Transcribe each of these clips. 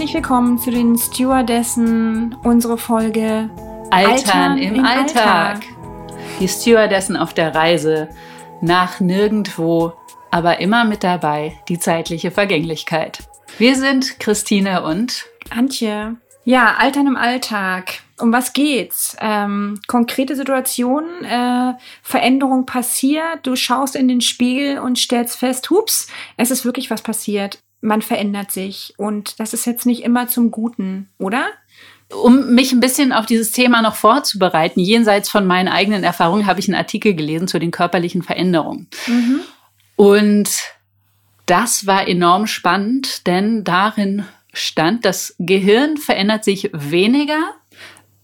herzlich willkommen zu den Stewardessen, unsere Folge Altern im, Alltag. Die Stewardessen auf der Reise nach nirgendwo, aber immer mit dabei die zeitliche Vergänglichkeit. Wir sind Christine und Antje. Ja, Altern im Alltag. Um was geht's? Ähm, konkrete Situationen, äh, Veränderung passiert, du schaust in den Spiegel und stellst fest, hups, es ist wirklich was passiert. Man verändert sich und das ist jetzt nicht immer zum Guten, oder? Um mich ein bisschen auf dieses Thema noch vorzubereiten, jenseits von meinen eigenen Erfahrungen, habe ich einen Artikel gelesen zu den körperlichen Veränderungen. Und das war enorm spannend, denn darin stand, das Gehirn verändert sich weniger,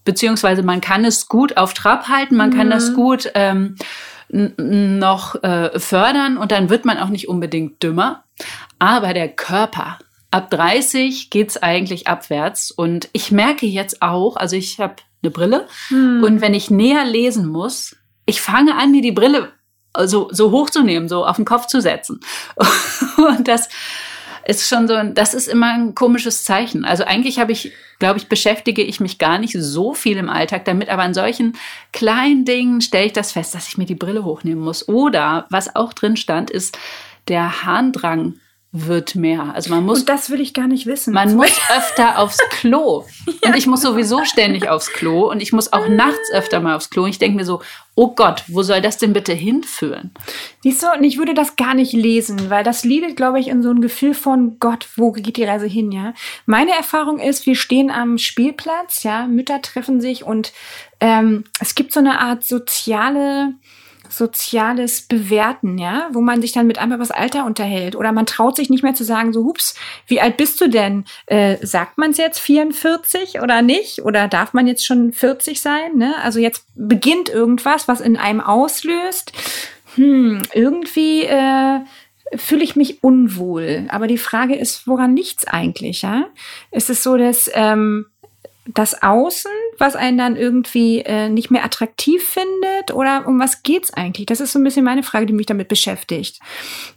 beziehungsweise man kann es gut auf Trab halten, man kann das gut ähm, noch äh, fördern und dann wird man auch nicht unbedingt dümmer. Aber der Körper, ab 30 geht's eigentlich abwärts. Und ich merke jetzt auch, also ich habe eine Brille und wenn ich näher lesen muss, ich fange an, mir die Brille so, so hochzunehmen, so auf den Kopf zu setzen. Und das ist schon so, das ist immer ein komisches Zeichen. Also eigentlich habe ich, glaube ich, beschäftige ich mich gar nicht so viel im Alltag damit, aber an solchen kleinen Dingen stelle ich das fest, dass ich mir die Brille hochnehmen muss. Oder was auch drin stand, ist, der Harndrang wird mehr. Also man muss Und das will ich gar nicht wissen. man muss öfter aufs Klo. Und ich muss sowieso ständig aufs Klo. Und ich muss auch nachts öfter mal aufs Klo. Und ich denke mir so, oh Gott, wo soll das denn bitte hinführen? Siehst du, und ich würde das gar nicht lesen, weil das liedet, glaube ich, in so ein Gefühl von Gott, wo geht die Reise hin, ja? Meine Erfahrung ist, wir stehen am Spielplatz, ja, Mütter treffen sich und ähm, es gibt so eine Art soziale soziales Bewerten, ja, wo man sich dann mit einem über das Alter unterhält oder man traut sich nicht mehr zu sagen, so hups, wie alt bist du denn? Äh, sagt man es jetzt 44 oder nicht? Oder darf man jetzt schon 40 sein? Ne? Also jetzt beginnt irgendwas, was in einem auslöst. Hm, irgendwie äh, fühle ich mich unwohl. Aber die Frage ist, woran liegt's eigentlich? Ja? Ist es so, dass ähm, das Außen, was einen dann irgendwie äh, nicht mehr attraktiv findet? Oder um was geht's eigentlich? Das ist so ein bisschen meine Frage, die mich damit beschäftigt.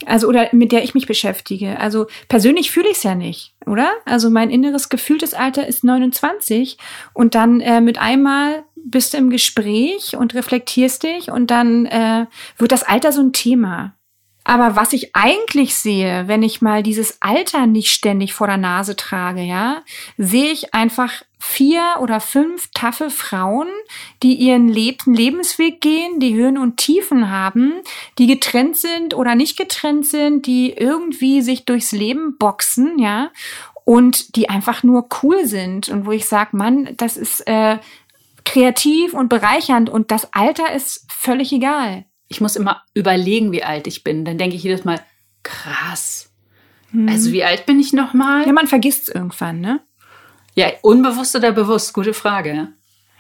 Also, oder mit der ich mich beschäftige. Also, persönlich fühle ich es ja nicht, oder? Also, mein inneres gefühltes Alter ist 29 und dann äh, mit einmal bist du im Gespräch und reflektierst dich und dann äh, wird das Alter so ein Thema. Aber was ich eigentlich sehe, wenn ich mal dieses Alter nicht ständig vor der Nase trage, ja, sehe ich einfach vier oder fünf taffe Frauen, die ihren Leb Lebensweg gehen, die Höhen und Tiefen haben, die getrennt sind oder nicht getrennt sind, die irgendwie sich durchs Leben boxen, ja, und die einfach nur cool sind und wo ich sage, Mann, das ist äh, kreativ und bereichernd und das Alter ist völlig egal. Ich muss immer überlegen, wie alt ich bin. Dann denke ich jedes Mal, krass. Also wie alt bin ich nochmal? Ja, man vergisst es irgendwann, ne? Ja, unbewusst oder bewusst? Gute Frage.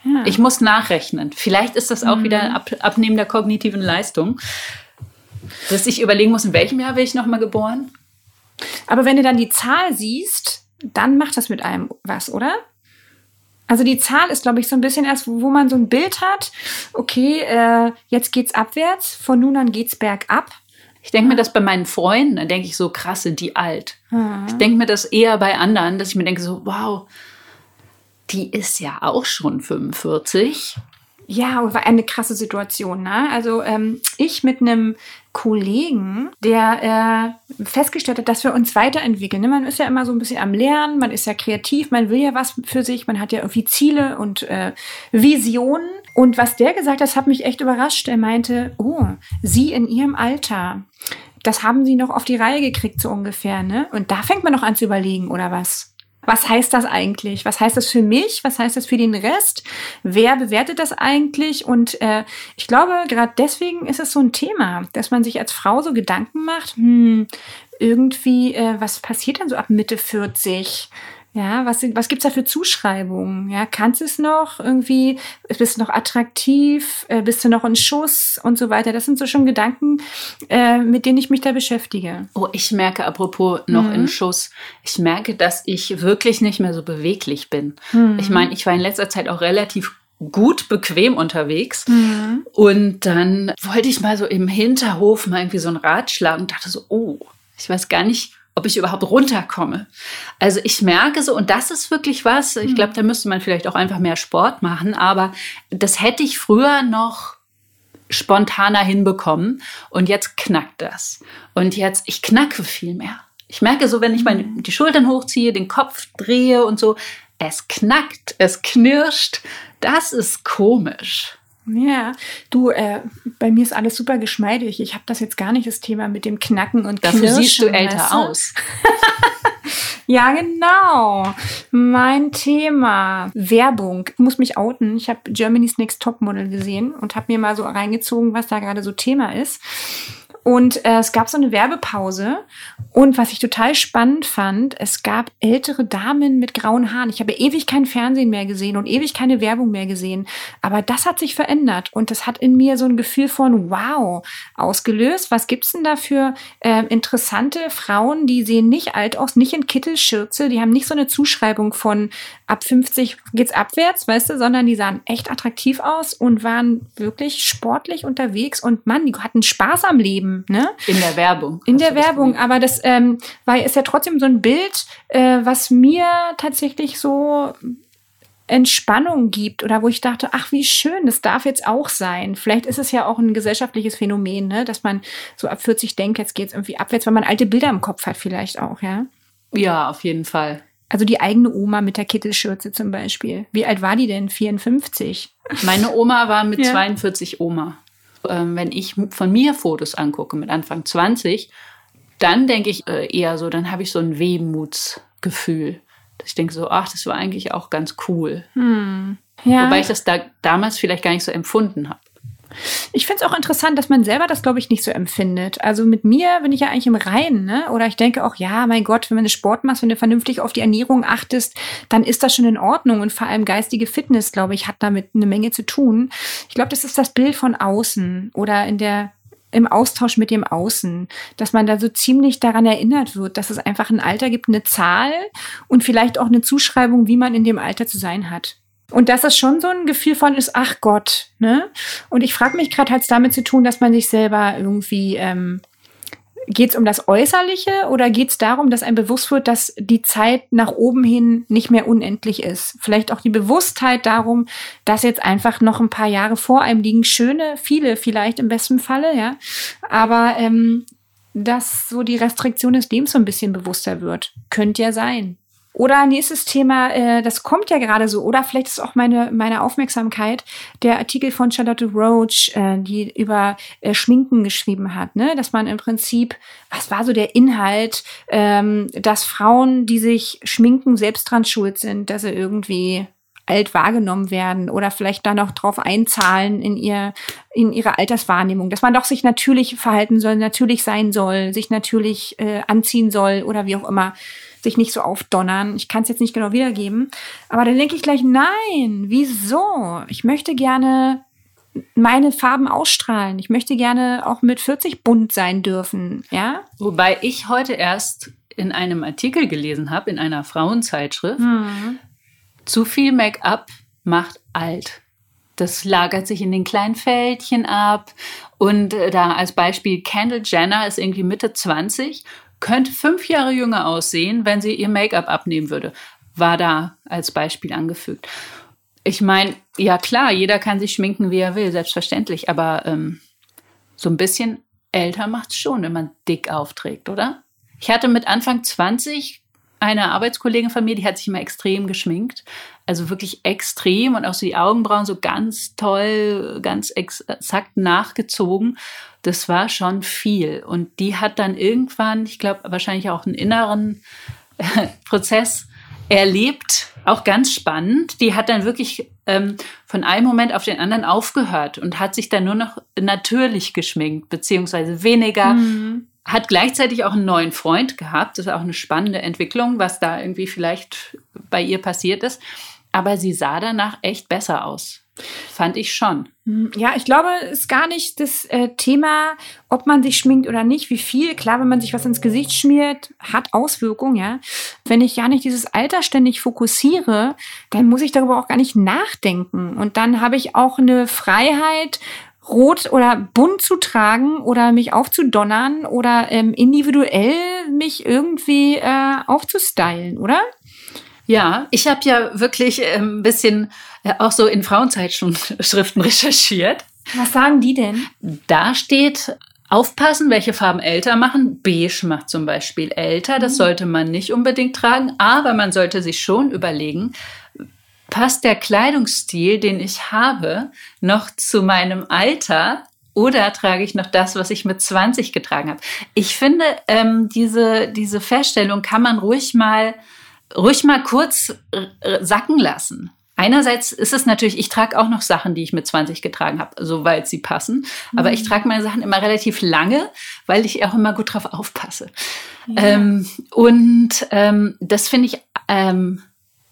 Ja. Ich muss nachrechnen. Vielleicht ist das auch wieder ein Ab Abnehmen der kognitiven Leistung. Dass ich überlegen muss, in welchem Jahr bin ich nochmal geboren? Aber wenn du dann die Zahl siehst, dann macht das mit einem was, oder? Also die Zahl ist, glaube ich, so ein bisschen erst, wo man so ein Bild hat, okay, äh, jetzt geht's abwärts, von nun an geht's bergab. Ich denke mir das bei meinen Freunden, dann denke ich so, krass, sind die alt. Ich denke mir das eher bei anderen, dass ich mir denke so, wow, die ist ja auch schon 45. Ja, war eine krasse Situation. Ne? Also ähm, ich mit einem Kollegen, der äh, festgestellt hat, dass wir uns weiterentwickeln. Ne? Man ist ja immer so ein bisschen am Lernen, man ist ja kreativ, man will ja was für sich, man hat ja irgendwie Ziele und äh, Visionen. Und was der gesagt hat, das hat mich echt überrascht. Er meinte, oh, Sie in Ihrem Alter, das haben Sie noch auf die Reihe gekriegt, so ungefähr. Ne? Und da fängt man noch an zu überlegen, oder was? Was heißt das eigentlich? Was heißt das für mich? Was heißt das für den Rest? Wer bewertet das eigentlich? Und äh, ich glaube, gerade deswegen ist es so ein Thema, dass man sich als Frau so Gedanken macht, hm, irgendwie, äh, was passiert denn so ab Mitte 40? Ja, was, was gibt's da für Zuschreibungen? Ja, kannst du es noch irgendwie? Bist du noch attraktiv? Äh, bist du noch in Schuss und so weiter? Das sind so schon Gedanken, äh, mit denen ich mich da beschäftige. Oh, ich merke, apropos noch Mhm. in Schuss, ich merke, dass ich wirklich nicht mehr so beweglich bin. Mhm. Ich meine, ich war in letzter Zeit auch relativ gut bequem unterwegs. Mhm. Und dann wollte ich mal so im Hinterhof mal irgendwie so ein Rad schlagen und dachte so, oh, ich weiß gar nicht, ob ich überhaupt runterkomme. Also ich merke so, und das ist wirklich was, ich glaube, da müsste man vielleicht auch einfach mehr Sport machen, aber das hätte ich früher noch spontaner hinbekommen und jetzt knackt das. Und jetzt, ich knacke viel mehr. Ich merke so, wenn ich meine, die Schultern hochziehe, den Kopf drehe und so, es knackt, es knirscht. Das ist komisch. Ja, du, äh, bei mir ist alles super geschmeidig. Ich habe das jetzt gar nicht, das Thema mit dem Knacken und Dafür Knirschen. siehst du älter weißt du? aus. Ja, genau. Mein Thema Werbung. Ich muss mich outen. Ich habe Germany's Next Topmodel gesehen und habe mir mal so reingezogen, was da gerade so Thema ist. Und äh, es gab so eine Werbepause. Und was ich total spannend fand, es gab ältere Damen mit grauen Haaren. Ich habe ewig kein Fernsehen mehr gesehen und ewig keine Werbung mehr gesehen. Aber das hat sich verändert und das hat in mir so ein Gefühl von Wow ausgelöst. Was gibt's denn da für äh, interessante Frauen, die sehen nicht alt aus, nicht in Kittelschürze, die haben nicht so eine Zuschreibung von ab 50 geht's abwärts, weißt du, sondern die sahen echt attraktiv aus und waren wirklich sportlich unterwegs und Mann, die hatten Spaß am Leben, ne? In der Werbung. In der Werbung, aber das ähm, war ist ja trotzdem so ein Bild, äh, was mir tatsächlich so Entspannung gibt oder wo ich dachte, ach wie schön, das darf jetzt auch sein. Vielleicht ist es ja auch ein gesellschaftliches Phänomen, ne, dass man so ab 40 denkt, jetzt geht's irgendwie abwärts, weil man alte Bilder im Kopf hat vielleicht auch, ja. Ja, auf jeden Fall. Also die eigene Oma mit der Kittelschürze zum Beispiel. Wie alt war die denn? 54. Meine Oma war mit Ja. 42 Oma. Ähm, wenn ich von mir Fotos angucke mit Anfang 20, dann denke ich äh, eher so, dann habe ich so ein Wehmutsgefühl. Dass ich denke so, ach, das war eigentlich auch ganz cool. Ja. Wobei ich das da damals vielleicht gar nicht so empfunden habe. Ich finde es auch interessant, dass man selber das, glaube ich, nicht so empfindet. Also mit mir bin ich ja eigentlich im Reinen, ne? Oder ich denke auch, ja, mein Gott, wenn du Sport machst, wenn du vernünftig auf die Ernährung achtest, dann ist das schon in Ordnung. Und vor allem geistige Fitness, glaube ich, hat damit eine Menge zu tun. Ich glaube, das ist das Bild von außen oder in der im Austausch mit dem Außen, dass man da so ziemlich daran erinnert wird, dass es einfach ein Alter gibt, eine Zahl und vielleicht auch eine Zuschreibung, wie man in dem Alter zu sein hat. Und dass das schon so ein Gefühl von ist, ach Gott, ne? Und ich frage mich gerade, hat es damit zu tun, dass man sich selber irgendwie, ähm, geht es um das Äußerliche oder geht es darum, dass einem bewusst wird, dass die Zeit nach oben hin nicht mehr unendlich ist? Vielleicht auch die Bewusstheit darum, dass jetzt einfach noch ein paar Jahre vor einem liegen, schöne, viele vielleicht im besten Falle, ja. Aber ähm, dass so die Restriktion des Lebens so ein bisschen bewusster wird. Könnte ja sein. Oder nächstes Thema, äh, das kommt ja gerade so, oder vielleicht ist auch meine, meine Aufmerksamkeit der Artikel von Charlotte Roach, äh, die über äh, Schminken geschrieben hat, ne? Dass man im Prinzip, was war so der Inhalt, ähm, dass Frauen, die sich schminken, selbst dran schuld sind, dass sie irgendwie alt wahrgenommen werden oder vielleicht da noch drauf einzahlen in ihr in ihre Alterswahrnehmung, dass man doch sich natürlich verhalten soll, natürlich sein soll, sich natürlich äh, anziehen soll oder wie auch immer, sich nicht so aufdonnern. Ich kann es jetzt nicht genau wiedergeben, aber dann denke ich gleich, nein, wieso? Ich möchte gerne meine Farben ausstrahlen. Ich möchte gerne auch mit 40 bunt sein dürfen, ja? Wobei ich heute erst in einem Artikel gelesen habe, in einer Frauenzeitschrift, zu viel Make-up macht alt. Das lagert sich in den kleinen Fältchen ab. Und äh, da als Beispiel, Kendall Jenner ist irgendwie Mitte 20, könnte fünf Jahre jünger aussehen, wenn sie ihr Make-up abnehmen würde. War da als Beispiel angefügt. Ich meine, ja klar, jeder kann sich schminken, wie er will, selbstverständlich. Aber ähm, so ein bisschen älter macht's schon, wenn man dick aufträgt, oder? Ich hatte mit Anfang 20 eine Arbeitskollegin von mir, die hat sich immer extrem geschminkt. Also wirklich extrem und auch so die Augenbrauen so ganz toll, ganz exakt nachgezogen. Das war schon viel. Und die hat dann irgendwann, ich glaube, wahrscheinlich auch einen inneren äh, Prozess erlebt, auch ganz spannend. Die hat dann wirklich ähm, von einem Moment auf den anderen aufgehört und hat sich dann nur noch natürlich geschminkt, beziehungsweise weniger hat gleichzeitig auch einen neuen Freund gehabt. Das ist auch eine spannende Entwicklung, was da irgendwie vielleicht bei ihr passiert ist. Aber sie sah danach echt besser aus. Fand ich schon. Hm, ja, ich glaube, es ist gar nicht das äh, Thema, ob man sich schminkt oder nicht, wie viel. Klar, wenn man sich was ins Gesicht schmiert, hat Auswirkungen, ja. Wenn ich gar nicht dieses Alter ständig fokussiere, dann muss ich darüber auch gar nicht nachdenken. Und dann habe ich auch eine Freiheit, rot oder bunt zu tragen oder mich aufzudonnern oder ähm, individuell mich irgendwie äh, aufzustylen, oder? Ja, ich habe ja wirklich äh, ein bisschen äh, auch so in Frauenzeitschriften recherchiert. Was sagen die denn? Da steht, aufpassen, welche Farben älter machen. Beige macht zum Beispiel älter. Das mhm. sollte man nicht unbedingt tragen, aber man sollte sich schon überlegen, passt der Kleidungsstil, den ich habe, noch zu meinem Alter? Oder trage ich noch das, was ich mit 20 getragen habe? Ich finde, ähm, diese, diese Feststellung kann man ruhig mal ruhig mal kurz äh, sacken lassen. Einerseits ist es natürlich, ich trage auch noch Sachen, die ich mit 20 getragen habe, soweit sie passen. Mhm. Aber ich trage meine Sachen immer relativ lange, weil ich auch immer gut drauf aufpasse. Ja. Ähm, und ähm, das finde ich ähm,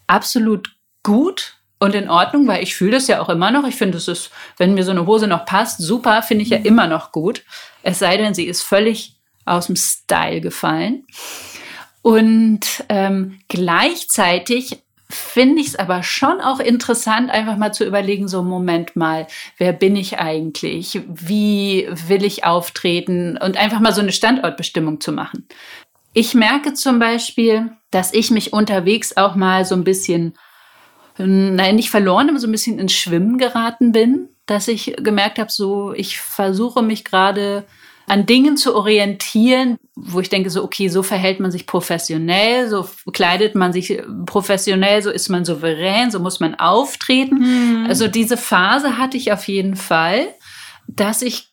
absolut gut und in Ordnung, weil ich fühle das ja auch immer noch. Ich finde, es ist, wenn mir so eine Hose noch passt, super, finde ich ja mhm. immer noch gut. Es sei denn, sie ist völlig aus dem Style gefallen. Und ähm, gleichzeitig finde ich es aber schon auch interessant, einfach mal zu überlegen, so Moment mal, wer bin ich eigentlich? Wie will ich auftreten? Und einfach mal so eine Standortbestimmung zu machen. Ich merke zum Beispiel, dass ich mich unterwegs auch mal so ein bisschen, nein, nicht verloren, aber so ein bisschen ins Schwimmen geraten bin, dass ich gemerkt habe, so ich versuche mich gerade an Dingen zu orientieren, wo ich denke, so, okay, so verhält man sich professionell, so kleidet man sich professionell, so ist man souverän, so muss man auftreten. Mhm. Also diese Phase hatte ich auf jeden Fall, dass ich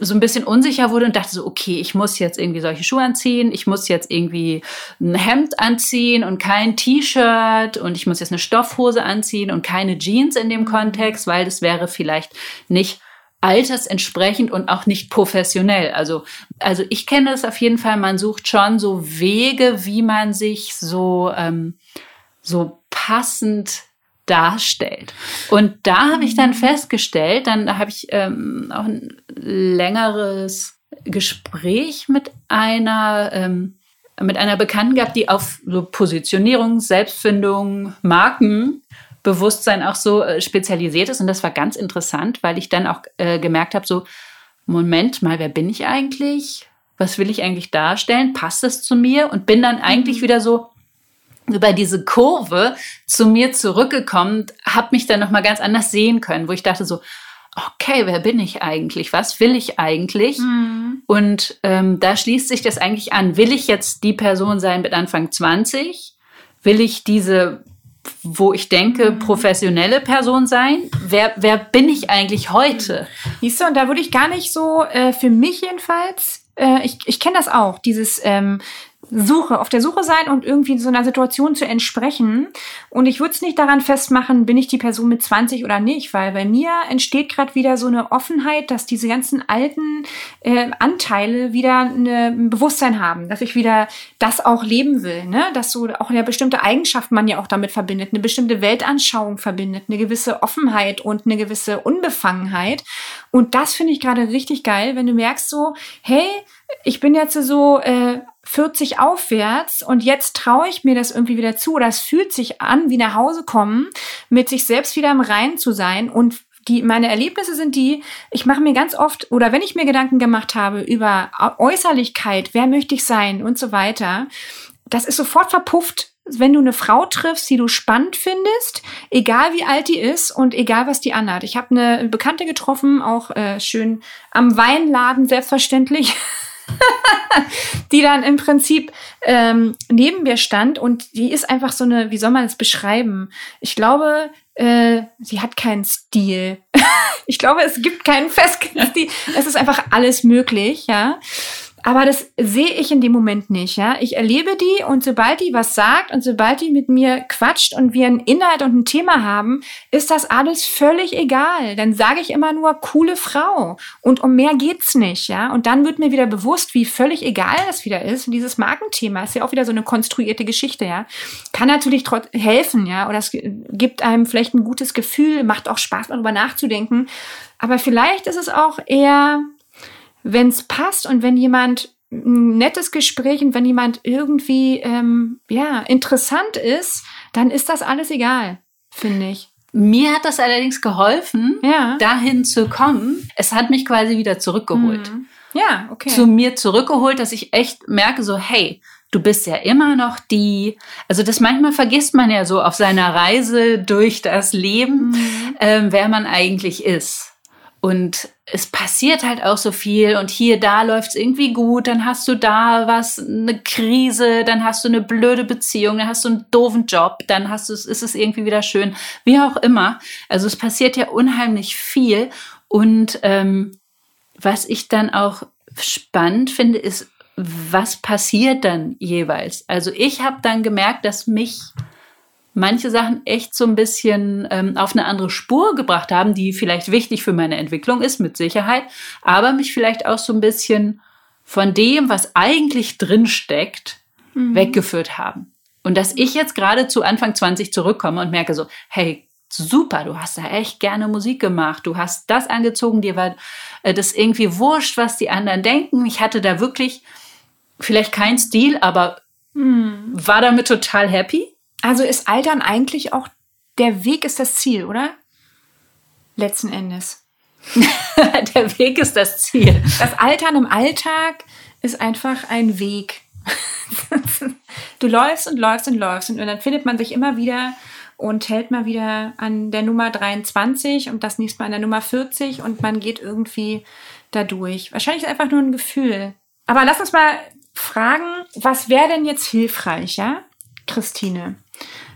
so ein bisschen unsicher wurde und dachte so, okay, ich muss jetzt irgendwie solche Schuhe anziehen, ich muss jetzt irgendwie ein Hemd anziehen und kein T-Shirt und ich muss jetzt eine Stoffhose anziehen und keine Jeans in dem mhm. Kontext, weil das wäre vielleicht nicht altersentsprechend und auch nicht professionell. Also, also ich kenne es auf jeden Fall, man sucht schon so Wege, wie man sich so, ähm, so passend darstellt. Und da habe ich dann festgestellt, dann habe ich ähm, auch ein längeres Gespräch mit einer ähm, mit einer Bekannten gehabt, die auf so Positionierung, Selbstfindung, Marken Bewusstsein auch so äh, spezialisiert ist. Und das war ganz interessant, weil ich dann auch äh, gemerkt habe, so, Moment mal, wer bin ich eigentlich? Was will ich eigentlich darstellen? Passt das zu mir? Und bin dann eigentlich mhm. wieder so über diese Kurve zu mir zurückgekommen, habe mich dann nochmal ganz anders sehen können, wo ich dachte so, okay, wer bin ich eigentlich? Was will ich eigentlich? Mhm. Und ähm, da schließt sich das eigentlich an. Will ich jetzt die Person sein mit Anfang 20? Will ich diese wo ich denke, mhm. professionelle Person sein. Wer, wer bin ich eigentlich heute? Siehst du, und da würde ich gar nicht so, äh, für mich jedenfalls, äh, ich, ich kenne das auch, dieses ähm, Suche, auf der Suche sein und irgendwie so einer Situation zu entsprechen. Und ich würde es nicht daran festmachen, bin ich die Person mit 20 oder nicht, weil bei mir entsteht gerade wieder so eine Offenheit, dass diese ganzen alten äh, Anteile wieder eine, ein Bewusstsein haben, dass ich wieder das auch leben will, ne? dass so auch eine bestimmte Eigenschaft man ja auch damit verbindet, eine bestimmte Weltanschauung verbindet, eine gewisse Offenheit und eine gewisse Unbefangenheit. Und das finde ich gerade richtig geil, wenn du merkst so, hey, ich bin jetzt so äh, 40 aufwärts und jetzt traue ich mir das irgendwie wieder zu es fühlt sich an, wie nach Hause kommen, mit sich selbst wieder im Reinen zu sein und die, meine Erlebnisse sind die, ich mache mir ganz oft, oder wenn ich mir Gedanken gemacht habe über Äußerlichkeit, wer möchte ich sein und so weiter, das ist sofort verpufft, wenn du eine Frau triffst, die du spannend findest, egal wie alt die ist und egal was die anhat. Ich habe eine Bekannte getroffen, auch äh, schön am Weinladen selbstverständlich. die dann im Prinzip ähm, neben mir stand und die ist einfach so eine, wie soll man das beschreiben? Ich glaube, äh, sie hat keinen Stil. ich glaube, es gibt keinen festen Stil. Es ist einfach alles möglich, ja. Aber das sehe ich in dem Moment nicht, ja. Ich erlebe die und sobald die was sagt und sobald die mit mir quatscht und wir einen Inhalt und ein Thema haben, ist das alles völlig egal. Dann sage ich immer nur coole Frau und um mehr geht's nicht, ja. Und dann wird mir wieder bewusst, wie völlig egal das wieder ist. Und dieses Markenthema ist ja auch wieder so eine konstruierte Geschichte, ja. Kann natürlich helfen, ja. Oder es gibt einem vielleicht ein gutes Gefühl, macht auch Spaß darüber nachzudenken. Aber vielleicht ist es auch eher wenn es passt und wenn jemand ein nettes Gespräch und wenn jemand irgendwie ähm, ja interessant ist, dann ist das alles egal, finde ich. Mir hat das allerdings geholfen, ja. dahin zu kommen. Es hat mich quasi wieder zurückgeholt. Mhm. Ja, okay. Zu mir zurückgeholt, dass ich echt merke, so, hey, du bist ja immer noch die, also das manchmal vergisst man ja so auf seiner Reise durch das Leben, mhm. ähm, wer man eigentlich ist. Und es passiert halt auch so viel und hier, da läuft es irgendwie gut, dann hast du da was, eine Krise, dann hast du eine blöde Beziehung, dann hast du einen doofen Job, dann hast du, ist es irgendwie wieder schön, wie auch immer. Also es passiert ja unheimlich viel und ähm, was ich dann auch spannend finde, ist, was passiert dann jeweils? Also ich habe dann gemerkt, dass mich manche Sachen echt so ein bisschen ähm, auf eine andere Spur gebracht haben, die vielleicht wichtig für meine Entwicklung ist, mit Sicherheit, aber mich vielleicht auch so ein bisschen von dem, was eigentlich drin steckt, mhm. weggeführt haben. Und dass ich jetzt gerade zu Anfang 20 zurückkomme und merke so, hey, super, du hast da echt gerne Musik gemacht, du hast das angezogen, dir war äh, das irgendwie wurscht, was die anderen denken. Ich hatte da wirklich vielleicht keinen Stil, aber mhm. war damit total happy. Also ist Altern eigentlich auch der Weg ist das Ziel, oder? Letzten Endes. der Weg ist das Ziel. Das Altern im Alltag ist einfach ein Weg. du läufst und läufst und läufst und dann findet man sich immer wieder und hält mal wieder an der Nummer 23 und das nächste Mal an der Nummer 40 und man geht irgendwie da durch. Wahrscheinlich einfach nur ein Gefühl. Aber lass uns mal fragen, was wäre denn jetzt hilfreich, ja, Christine?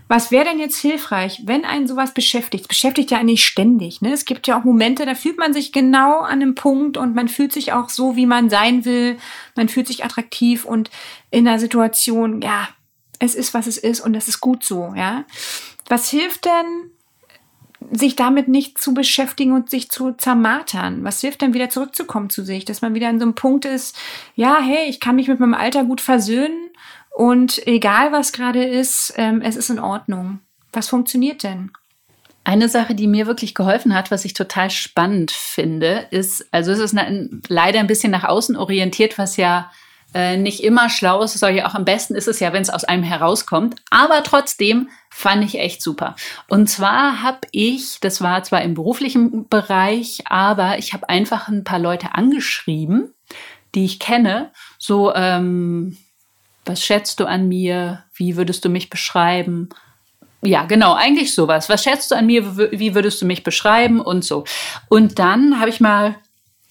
Was wäre denn jetzt hilfreich, wenn einen sowas beschäftigt? Es beschäftigt ja eigentlich ständig. Ne? Es gibt ja auch Momente, da fühlt man sich genau an einem Punkt und man fühlt sich auch so, wie man sein will. Man fühlt sich attraktiv und in der Situation, ja, es ist, was es ist und das ist gut so. Ja, was hilft denn, sich damit nicht zu beschäftigen und sich zu zermartern? Was hilft denn wieder zurückzukommen zu sich, dass man wieder an so einem Punkt ist, ja, hey, ich kann mich mit meinem Alter gut versöhnen und egal was gerade ist, ähm, es ist in Ordnung. Was funktioniert denn? Eine Sache, die mir wirklich geholfen hat, was ich total spannend finde, ist, also es ist eine, leider ein bisschen nach außen orientiert, was ja äh, nicht immer schlau ist. Soll ja auch am besten ist es ja, wenn es aus einem herauskommt. Aber trotzdem fand ich echt super. Und zwar habe ich, das war zwar im beruflichen Bereich, aber ich habe einfach ein paar Leute angeschrieben, die ich kenne, so ähm, was schätzt du an mir? Wie würdest du mich beschreiben? Ja, genau, eigentlich sowas. Was schätzt du an mir? Wie würdest du mich beschreiben? Und so. Und dann habe ich mal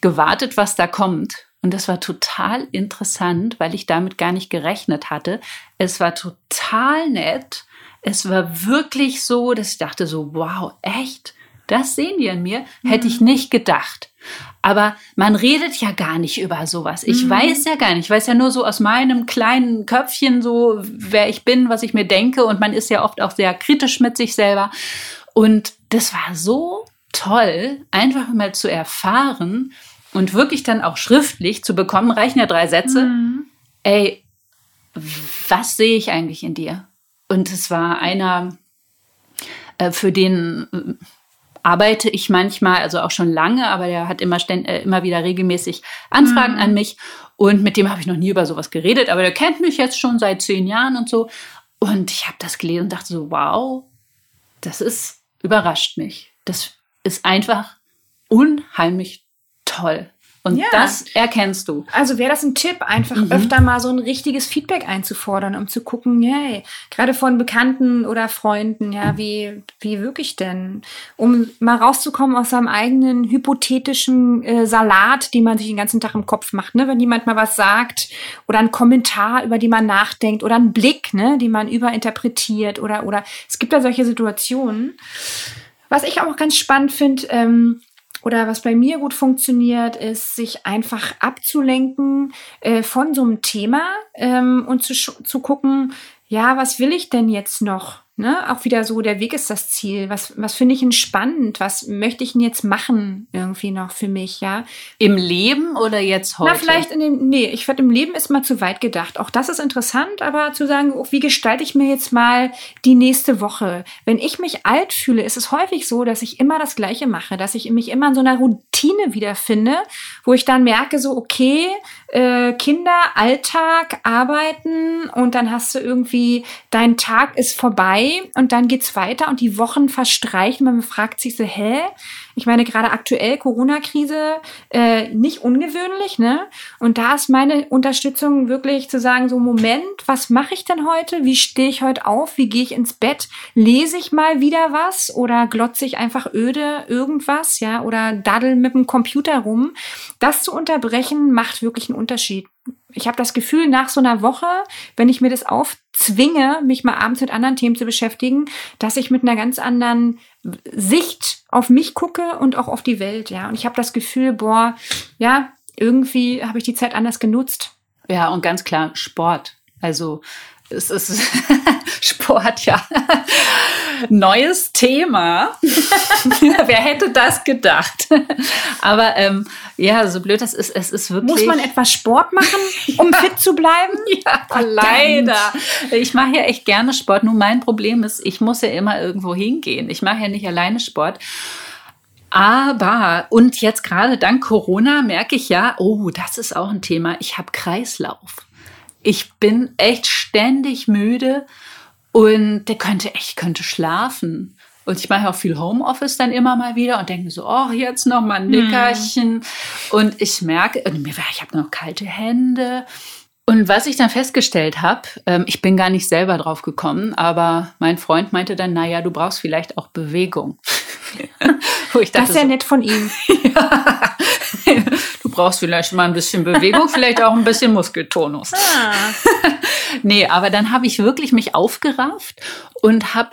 gewartet, was da kommt. Und das war total interessant, weil ich damit gar nicht gerechnet hatte. Es war total nett. Es war wirklich so, dass ich dachte so, wow, echt? Das sehen die an mir? Hätte ich mhm. nicht gedacht. Aber man redet ja gar nicht über sowas. Ich mhm. weiß ja gar nicht. Ich weiß ja nur so aus meinem kleinen Köpfchen so, wer ich bin, was ich mir denke. Und man ist ja oft auch sehr kritisch mit sich selber. Und das war so toll, einfach mal zu erfahren und wirklich dann auch schriftlich zu bekommen, reichen ja drei Sätze. Mhm. Ey, was sehe ich eigentlich in dir? Und es war einer, äh, für den arbeite ich manchmal, also auch schon lange, aber der hat immer, äh, immer wieder regelmäßig Anfragen mhm. an mich. Und mit dem habe ich noch nie über sowas geredet, aber der kennt mich jetzt schon seit zehn Jahren und so. Und ich habe das gelesen und dachte so, wow, das ist, überrascht mich. Das ist einfach unheimlich toll. Und ja. das erkennst du. Also wäre das ein Tipp, einfach mhm. öfter mal so ein richtiges Feedback einzufordern, um zu gucken, hey, gerade von Bekannten oder Freunden, ja, wie, wie wirklich denn? Um mal rauszukommen aus seinem eigenen hypothetischen äh, Salat, die man sich den ganzen Tag im Kopf macht, ne? Wenn jemand mal was sagt oder ein Kommentar, über die man nachdenkt oder ein Blick, ne, die man überinterpretiert oder, oder es gibt da solche Situationen. Was ich auch ganz spannend finde, ähm, oder was bei mir gut funktioniert, ist, sich einfach abzulenken äh, von so einem Thema ähm, und zu, zu gucken, ja, was will ich denn jetzt noch? Ne? Auch wieder so, der Weg ist das Ziel. Was, was finde ich entspannend? Was möchte ich denn jetzt machen irgendwie noch für mich, ja? Im Leben oder jetzt heute? Na, vielleicht in dem, nee, ich finde, im Leben ist mal zu weit gedacht. Auch das ist interessant, aber zu sagen, oh, wie gestalte ich mir jetzt mal die nächste Woche? Wenn ich mich alt fühle, ist es häufig so, dass ich immer das Gleiche mache, dass ich mich immer in so einer Routine wiederfinde, wo ich dann merke, so, okay, äh, Kinder, Alltag, Arbeiten und dann hast du irgendwie, dein Tag ist vorbei und dann geht's weiter und die Wochen verstreichen. Man fragt sich so, hä? Ich meine, gerade aktuell Corona-Krise, äh, nicht ungewöhnlich, ne? Und da ist meine Unterstützung wirklich zu sagen, so Moment, was mache ich denn heute? Wie stehe ich heute auf? Wie gehe ich ins Bett? Lese ich mal wieder was oder glotze ich einfach öde irgendwas, ja? Oder daddel mit dem Computer rum? Das zu unterbrechen macht wirklich einen Unterschied ich habe das Gefühl, nach so einer Woche, wenn ich mir das aufzwinge, mich mal abends mit anderen Themen zu beschäftigen, dass ich mit einer ganz anderen Sicht auf mich gucke und auch auf die Welt, ja. Und ich habe das Gefühl, boah, ja, irgendwie habe ich die Zeit anders genutzt. Ja, und ganz klar Sport. Also es ist Sport, ja. Neues Thema. Wer hätte das gedacht? Aber ähm, ja, so blöd das ist, es ist wirklich. Muss man etwas Sport machen, um ja. fit zu bleiben? Ja, Verdammt. leider. Ich mache ja echt gerne Sport. Nur mein Problem ist, ich muss ja immer irgendwo hingehen. Ich mache ja nicht alleine Sport. Aber, und jetzt gerade dank Corona merke ich ja, oh, das ist auch ein Thema. Ich habe Kreislauf. Ich bin echt ständig müde und der könnte echt, könnte schlafen. Und ich mache auch viel Homeoffice dann immer mal wieder und denke so, oh, jetzt noch mal ein hm. Nickerchen. Mhm. Und ich merke, ich habe noch kalte Hände. Und was ich dann festgestellt habe, ähm, ich bin gar nicht selber drauf gekommen, aber mein Freund meinte dann, naja, du brauchst vielleicht auch Bewegung. dachte, das ist ja nett von ihm. ja. Du brauchst vielleicht mal ein bisschen Bewegung, vielleicht auch ein bisschen Muskeltonus. Ah. nee, aber dann habe ich wirklich mich aufgerafft und habe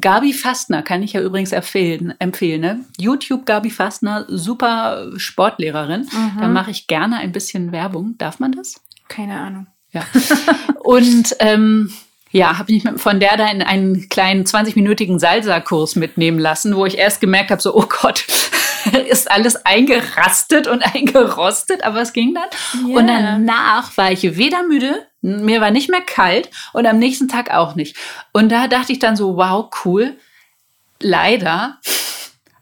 Gabi Fastner kann ich ja übrigens empfehlen. empfehlen ne? YouTube Gabi Fastner, super Sportlehrerin. Mhm. Da mache ich gerne ein bisschen Werbung. Darf man das? Keine Ahnung. Ja. Und ähm, ja, habe ich von der da in einen kleinen 20-minütigen Salsa-Kurs mitnehmen lassen, wo ich erst gemerkt habe, so, oh Gott, ist alles eingerastet und eingerostet, aber es ging dann. Yeah. Und danach war ich weder müde, mir war nicht mehr kalt und am nächsten Tag auch nicht. Und da dachte ich dann so, wow, cool. Leider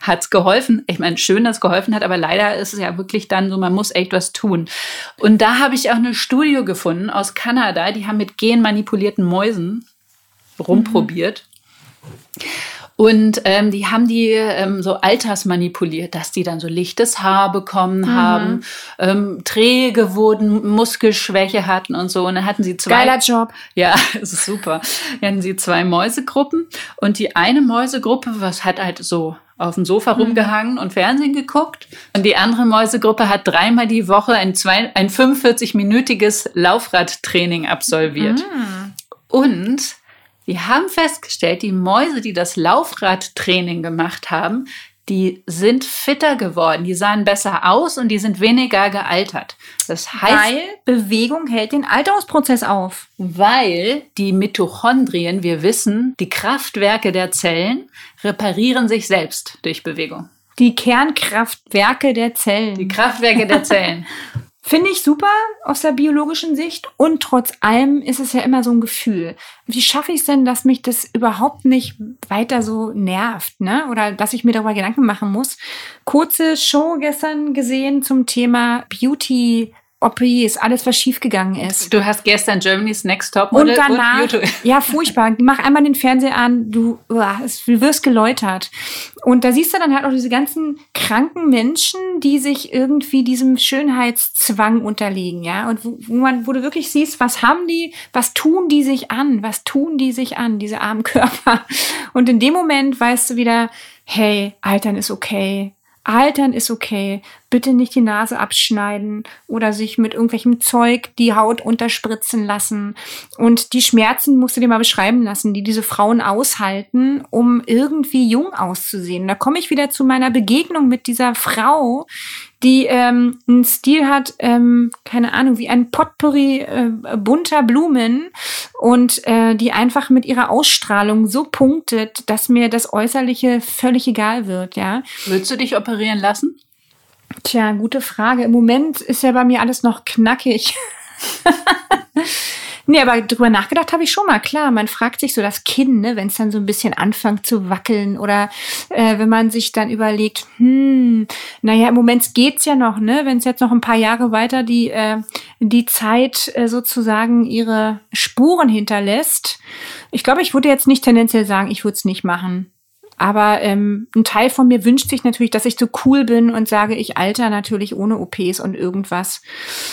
hat's geholfen. Ich meine, schön, dass es geholfen hat, aber leider ist es ja wirklich dann so, man muss echt was tun. Und da habe ich auch eine Studie gefunden aus Kanada, die haben mit genmanipulierten Mäusen rumprobiert. Mhm. Und ähm, die haben die ähm, so altersmanipuliert, dass die dann so lichtes Haar bekommen mhm. haben, ähm, träge wurden, Muskelschwäche hatten und so. Und dann hatten sie zwei. Geiler Job. Ja, das ist super. Dann hatten sie zwei Mäusegruppen und die eine Mäusegruppe, was hat halt so auf dem Sofa mhm. rumgehangen und Fernsehen geguckt. Und die andere Mäusegruppe hat dreimal die Woche ein, zwei, ein 45-minütiges Laufradtraining absolviert. Mhm. Und wir haben festgestellt, die Mäuse, die das Laufradtraining gemacht haben, die sind fitter geworden, die sahen besser aus und die sind weniger gealtert. Das heißt, weil Bewegung hält den Alterungsprozess auf. Weil die Mitochondrien, wir wissen, die Kraftwerke der Zellen reparieren sich selbst durch Bewegung. Die Kernkraftwerke der Zellen. Die Kraftwerke der Zellen. Finde ich super aus der biologischen Sicht und trotz allem ist es ja immer so ein Gefühl. Wie schaffe ich es denn, dass mich das überhaupt nicht weiter so nervt, ne? Oder dass ich mir darüber Gedanken machen muss? Kurze Show gestern gesehen zum Thema Beauty ob ist alles, was schiefgegangen ist. Du hast gestern Germany's Next Top und danach, und ja, furchtbar. Mach einmal den Fernseher an, du, du wirst geläutert. Und da siehst du dann halt auch diese ganzen kranken Menschen, die sich irgendwie diesem Schönheitszwang unterliegen, ja. Und wo, wo man, wo du wirklich siehst, was haben die, was tun die sich an, was tun die sich an, diese armen Körper. Und in dem Moment weißt du wieder, hey, Altern ist okay Altern ist okay. Bitte nicht die Nase abschneiden oder sich mit irgendwelchem Zeug die Haut unterspritzen lassen. Und die Schmerzen musst du dir mal beschreiben lassen, die diese Frauen aushalten, um irgendwie jung auszusehen. Da komme ich wieder zu meiner Begegnung mit dieser Frau, die ähm, einen Stil hat, ähm, keine Ahnung, wie ein Potpourri äh, bunter Blumen und äh, die einfach mit ihrer Ausstrahlung so punktet, dass mir das Äußerliche völlig egal wird, ja. Würdest du dich operieren lassen? Tja, gute Frage. Im Moment ist ja bei mir alles noch knackig. Nee, aber drüber nachgedacht habe ich schon mal. Klar, man fragt sich so das Kinn, ne, wenn es dann so ein bisschen anfängt zu wackeln oder äh, wenn man sich dann überlegt, hm, naja, im Moment geht's ja noch, ne, wenn es jetzt noch ein paar Jahre weiter die, äh, die Zeit äh, sozusagen ihre Spuren hinterlässt. Ich glaube, ich würde jetzt nicht tendenziell sagen, ich würde es nicht machen. Aber ähm, ein Teil von mir wünscht sich natürlich, dass ich so cool bin und sage, ich alter natürlich ohne OPs und irgendwas.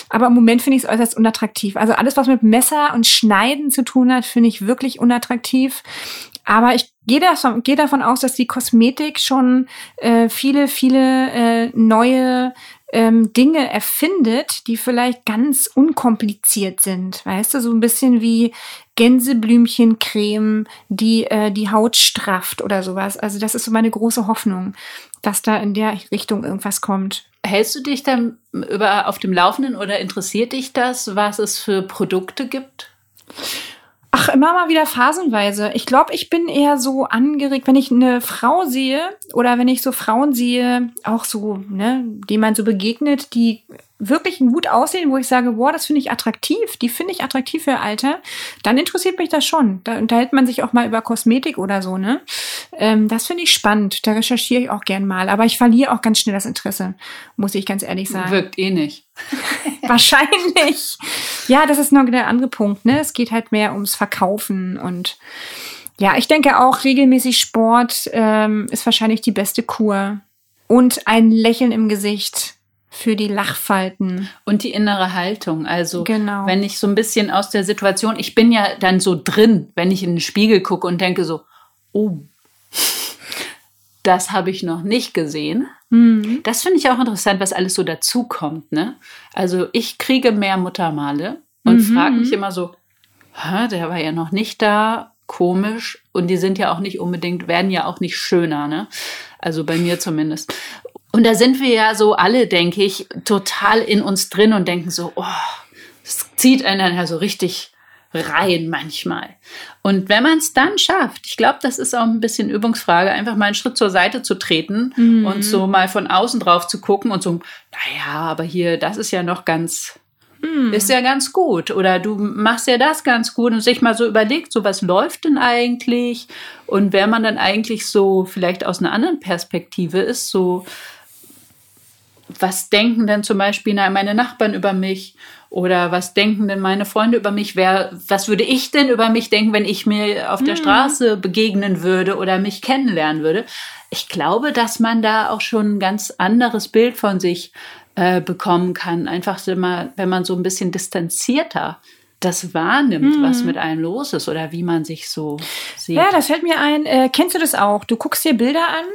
Aber im Moment finde ich es äußerst unattraktiv. Also alles, was mit Messer und Schneiden zu tun hat, finde ich wirklich unattraktiv. Aber ich gehe davon, gehe davon aus, dass die Kosmetik schon äh, viele, viele äh, neue ähm, Dinge erfindet, die vielleicht ganz unkompliziert sind. Weißt du, so ein bisschen wie Gänseblümchencreme, die äh, die Haut strafft oder sowas. Also das ist so meine große Hoffnung, dass da in der Richtung irgendwas kommt. Hältst du dich dann über auf dem Laufenden oder interessiert dich das, was es für Produkte gibt? Ach, immer mal wieder phasenweise. Ich glaube, ich bin eher so angeregt, wenn ich eine Frau sehe oder wenn ich so Frauen sehe, auch so, ne, die man so begegnet, die wirklich gut aussehen, wo ich sage, boah, das finde ich attraktiv, die finde ich attraktiv für ihr Alter, dann interessiert mich das schon. Da unterhält man sich auch mal über Kosmetik oder so, ne? Ähm, das finde ich spannend. Da recherchiere ich auch gern mal. Aber ich verliere auch ganz schnell das Interesse, muss ich ganz ehrlich sagen. Wirkt eh nicht. Wahrscheinlich. Ja, das ist noch der andere Punkt, ne? Es geht halt mehr ums Verkaufen und ja, ich denke auch, regelmäßig Sport ähm, ist wahrscheinlich die beste Kur. Und ein Lächeln im Gesicht für die Lachfalten. Und die innere Haltung. Also, genau. wenn ich so ein bisschen aus der Situation, ich bin ja dann so drin, wenn ich in den Spiegel gucke und denke so, oh, das habe ich noch nicht gesehen. Mhm. Das finde ich auch interessant, was alles so dazukommt. Ne? Also, ich kriege mehr Muttermale und mhm. frage mich immer so, der war ja noch nicht da, komisch. Und die sind ja auch nicht unbedingt, werden ja auch nicht schöner, ne? Also bei mir zumindest. Und da sind wir ja so alle, denke ich, total in uns drin und denken so, oh, das zieht einen dann ja so richtig rein manchmal. Und wenn man es dann schafft, ich glaube, das ist auch ein bisschen Übungsfrage, einfach mal einen Schritt zur Seite zu treten mhm. und so mal von außen drauf zu gucken und so, naja, aber hier, das ist ja noch ganz, hm. ist ja ganz gut. Oder du machst ja das ganz gut und sich mal so überlegt, so was läuft denn eigentlich? Und wer man dann eigentlich so vielleicht aus einer anderen Perspektive ist, so was denken denn zum Beispiel meine Nachbarn über mich? Oder was denken denn meine Freunde über mich? Wer, was würde ich denn über mich denken, wenn ich mir auf der mhm. Straße begegnen würde oder mich kennenlernen würde? Ich glaube, dass man da auch schon ein ganz anderes Bild von sich äh, bekommen kann. Einfach, wenn man so ein bisschen distanzierter das wahrnimmt, mhm. was mit einem los ist oder wie man sich so sieht. Ja, das fällt mir ein. Äh, kennst du das auch? Du guckst dir Bilder an,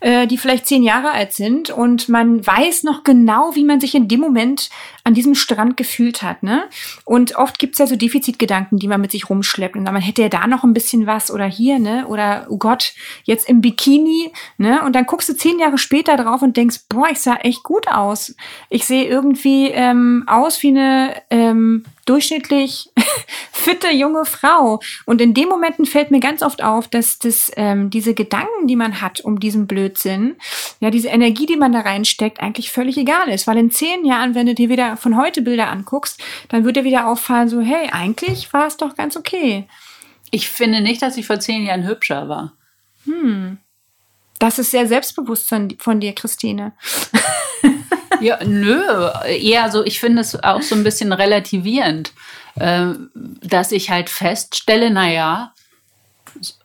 äh, die vielleicht zehn Jahre alt sind und man weiß noch genau, wie man sich in dem Moment an diesem Strand gefühlt hat. Ne? Und oft gibt's ja so Defizitgedanken, die man mit sich rumschleppt. Und man hätte ja da noch ein bisschen was oder hier, ne? Oder oh Gott, jetzt im Bikini, ne? Und dann guckst du zehn Jahre später drauf und denkst, boah, ich sah echt gut aus. Ich sehe irgendwie ähm, aus wie eine ähm, durchschnittlich fitte junge Frau. Und in den Momenten fällt mir ganz oft auf, dass das, ähm, diese Gedanken, die man hat um diesen Blödsinn, ja, diese Energie, die man da reinsteckt, eigentlich völlig egal ist. Weil in zehn Jahren, wenn du dir wieder von heute Bilder anguckst, dann wird dir wieder auffallen, so, hey, eigentlich war es doch ganz okay. Ich finde nicht, dass ich vor zehn Jahren hübscher war. Hm. Das ist sehr selbstbewusst von dir, Christine. Ja, nö, eher so, ich finde es auch so ein bisschen relativierend, äh, dass ich halt feststelle, naja,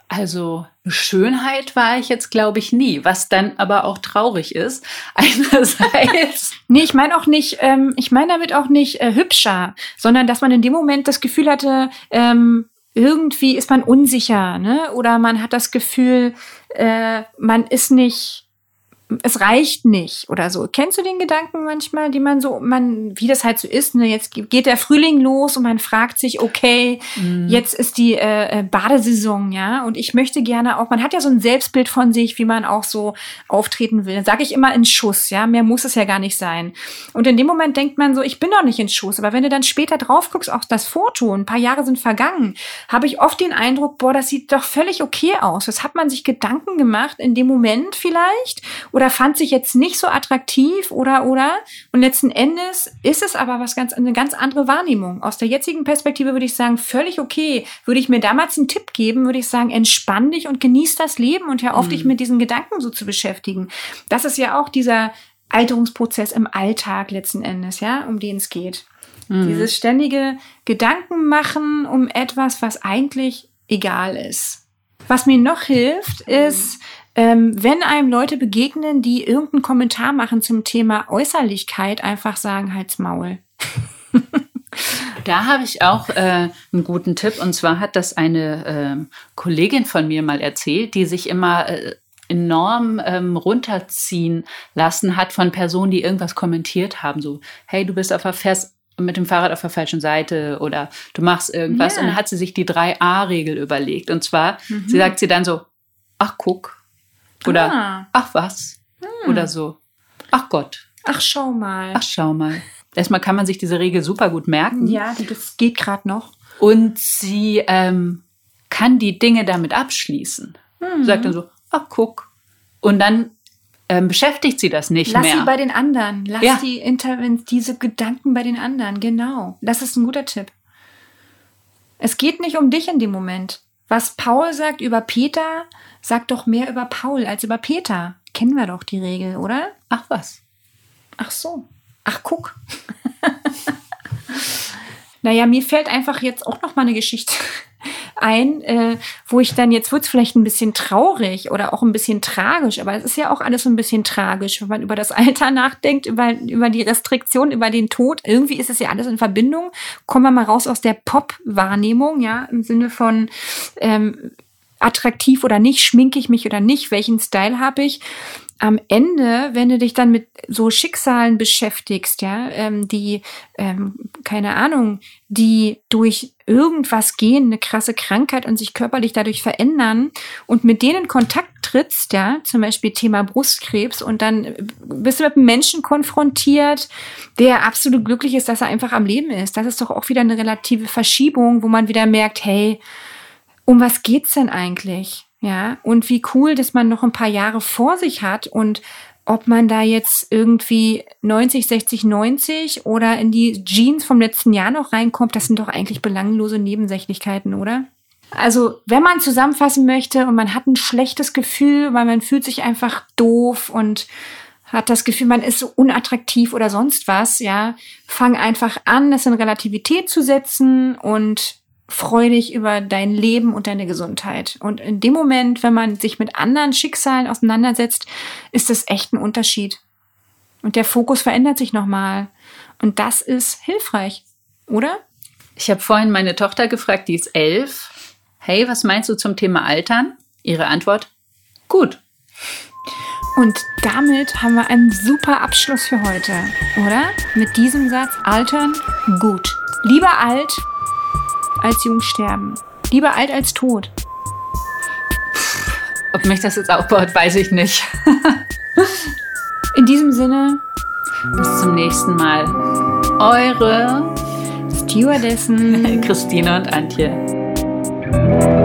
also Schönheit war ich jetzt, glaube ich, nie, was dann aber auch traurig ist. Einerseits. nee, ich meine auch nicht, ähm, ich meine damit auch nicht äh, hübscher, sondern dass man in dem Moment das Gefühl hatte, ähm, irgendwie ist man unsicher, ne? Oder man hat das Gefühl, äh, man ist nicht es reicht nicht oder so. Kennst du den Gedanken manchmal, die man so, man, wie das halt so ist, ne? Jetzt geht der Frühling los und man fragt sich, okay, mhm. jetzt ist die äh, äh, Badesaison, ja, und ich möchte gerne auch, man hat ja so ein Selbstbild von sich, wie man auch so auftreten will. Dann sage ich immer in Schuss, ja, mehr muss es ja gar nicht sein. Und in dem Moment denkt man so, ich bin doch nicht in Schuss, aber wenn du dann später drauf guckst, auch das Foto, ein paar Jahre sind vergangen, habe ich oft den Eindruck, boah, das sieht doch völlig okay aus. Das hat man sich Gedanken gemacht in dem Moment vielleicht oder fand sich jetzt nicht so attraktiv oder oder und letzten Endes ist es aber was ganz eine ganz andere Wahrnehmung. Aus der jetzigen Perspektive würde ich sagen, völlig okay. Würde ich mir damals einen Tipp geben, würde ich sagen, entspann dich und genieß das Leben und hör auf, mhm. dich mit diesen Gedanken so zu beschäftigen. Das ist ja auch dieser Alterungsprozess im Alltag letzten Endes, ja, um den es geht. Mhm. Dieses ständige Gedanken machen um etwas, was eigentlich egal ist. Was mir noch hilft, ist, ähm, wenn einem Leute begegnen, die irgendeinen Kommentar machen zum Thema Äußerlichkeit, einfach sagen, halt's Maul. Da habe ich auch äh, einen guten Tipp. Und zwar hat das eine äh, Kollegin von mir mal erzählt, die sich immer äh, enorm ähm, runterziehen lassen hat von Personen, die irgendwas kommentiert haben. So, hey, du bist auf der Fest mit dem Fahrrad auf der falschen Seite oder du machst irgendwas. Yeah. Und dann hat sie sich die 3a-Regel überlegt. Und zwar, mhm. sie sagt sie dann so, ach guck, oder ah. ach was. Hm. Oder so. Ach Gott. Ach schau mal. Ach schau mal. Erstmal kann man sich diese Regel super gut merken. Ja, das geht gerade noch. Und sie ähm, kann die Dinge damit abschließen. Hm. Sagt dann so, ach guck. Und dann ähm, beschäftigt sie das nicht Lass mehr. Lass sie bei den anderen. Lass ja. die Interven diese Gedanken bei den anderen. Genau. Das ist ein guter Tipp. Es geht nicht um dich in dem Moment. Was Paul sagt über Peter, sagt doch mehr über Paul als über Peter. Kennen wir doch die Regel, oder? Ach was. Ach so. Ach guck. naja, mir fällt einfach jetzt auch noch mal eine Geschichte ein, äh, wo ich dann, jetzt wird es vielleicht ein bisschen traurig oder auch ein bisschen tragisch, aber es ist ja auch alles so ein bisschen tragisch, wenn man über das Alter nachdenkt, über, über die Restriktion, über den Tod. Irgendwie ist es ja alles in Verbindung. Kommen wir mal raus aus der Pop-Wahrnehmung, ja, im Sinne von ähm, attraktiv oder nicht, schminke ich mich oder nicht, welchen Style habe ich am Ende, wenn du dich dann mit so Schicksalen beschäftigst, ja, ähm, die, ähm, keine Ahnung, die durch irgendwas gehen, eine krasse Krankheit und sich körperlich dadurch verändern und mit denen Kontakt trittst, ja, zum Beispiel Thema Brustkrebs und dann bist du mit einem Menschen konfrontiert, der absolut glücklich ist, dass er einfach am Leben ist. Das ist doch auch wieder eine relative Verschiebung, wo man wieder merkt, hey, um was geht's denn eigentlich? Ja, und wie cool, dass man noch ein paar Jahre vor sich hat und ob man da jetzt irgendwie 90, 60, 90 oder in die Jeans vom letzten Jahr noch reinkommt, das sind doch eigentlich belanglose Nebensächlichkeiten, oder? Also, wenn man zusammenfassen möchte und man hat ein schlechtes Gefühl, weil man fühlt sich einfach doof und hat das Gefühl, man ist so unattraktiv oder sonst was, ja, fang einfach an, das in Relativität zu setzen und freu dich über dein Leben und deine Gesundheit. Und in dem Moment, wenn man sich mit anderen Schicksalen auseinandersetzt, ist das echt ein Unterschied. Und der Fokus verändert sich nochmal. Und das ist hilfreich, oder? Ich habe vorhin meine Tochter gefragt, die ist elf. Hey, was meinst du zum Thema Altern? Ihre Antwort? Gut. Und damit haben wir einen super Abschluss für heute, oder? Mit diesem Satz, Altern, gut. Lieber alt als jung sterben. Lieber alt als tot. Ob mich das jetzt aufbaut, weiß ich nicht. In diesem Sinne, bis zum nächsten Mal. Eure Stewardessen Christine und Antje.